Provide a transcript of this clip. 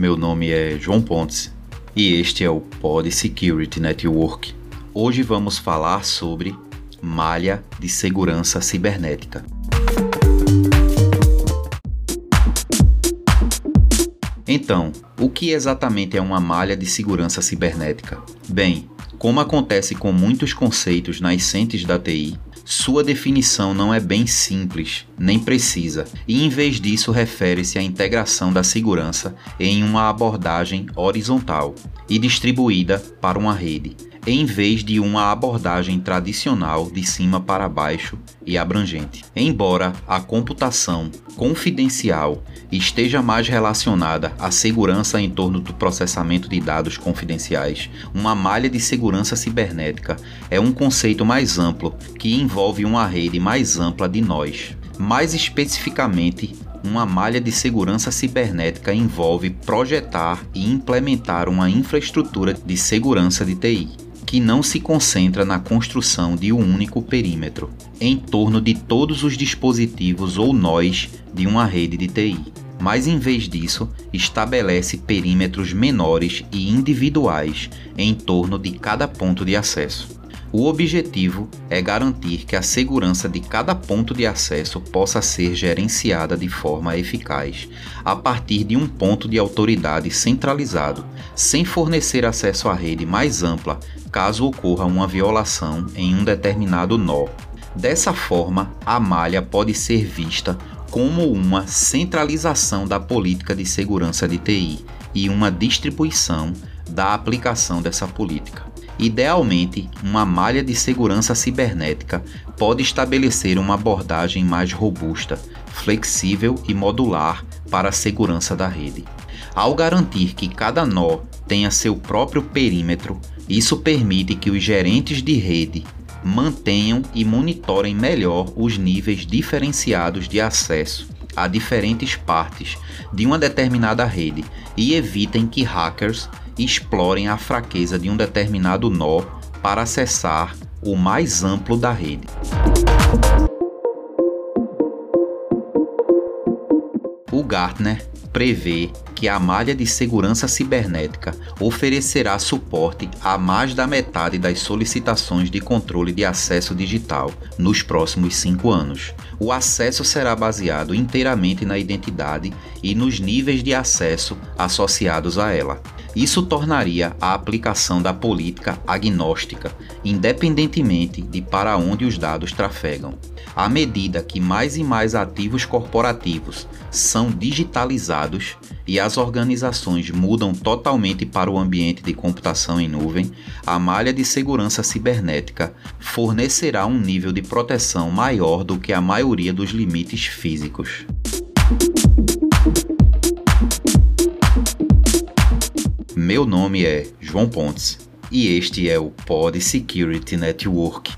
Meu nome é João Pontes e este é o Pod Security Network. Hoje vamos falar sobre malha de segurança cibernética. Então, o que exatamente é uma malha de segurança cibernética? Bem, como acontece com muitos conceitos nascentes da TI, sua definição não é bem simples nem precisa, e em vez disso refere-se à integração da segurança em uma abordagem horizontal e distribuída para uma rede, em vez de uma abordagem tradicional de cima para baixo e abrangente. Embora a computação confidencial esteja mais relacionada à segurança em torno do processamento de dados confidenciais, uma malha de segurança cibernética é um conceito mais amplo que envolve uma rede mais ampla de nós. Mais especificamente, uma malha de segurança cibernética envolve projetar e implementar uma infraestrutura de segurança de TI que não se concentra na construção de um único perímetro, em torno de todos os dispositivos ou nós de uma rede de TI, mas em vez disso, estabelece perímetros menores e individuais em torno de cada ponto de acesso. O objetivo é garantir que a segurança de cada ponto de acesso possa ser gerenciada de forma eficaz, a partir de um ponto de autoridade centralizado, sem fornecer acesso à rede mais ampla caso ocorra uma violação em um determinado nó. Dessa forma, a malha pode ser vista como uma centralização da política de segurança de TI e uma distribuição da aplicação dessa política. Idealmente, uma malha de segurança cibernética pode estabelecer uma abordagem mais robusta, flexível e modular para a segurança da rede. Ao garantir que cada nó tenha seu próprio perímetro, isso permite que os gerentes de rede mantenham e monitorem melhor os níveis diferenciados de acesso a diferentes partes de uma determinada rede e evitem que hackers explorem a fraqueza de um determinado nó para acessar o mais amplo da rede. O Gartner prevê que a malha de segurança cibernética oferecerá suporte a mais da metade das solicitações de controle de acesso digital nos próximos cinco anos. O acesso será baseado inteiramente na identidade e nos níveis de acesso associados a ela. Isso tornaria a aplicação da política agnóstica, independentemente de para onde os dados trafegam. À medida que mais e mais ativos corporativos são digitalizados e as organizações mudam totalmente para o ambiente de computação em nuvem, a malha de segurança cibernética fornecerá um nível de proteção maior do que a maioria dos limites físicos. Meu nome é João Pontes e este é o Pod Security Network.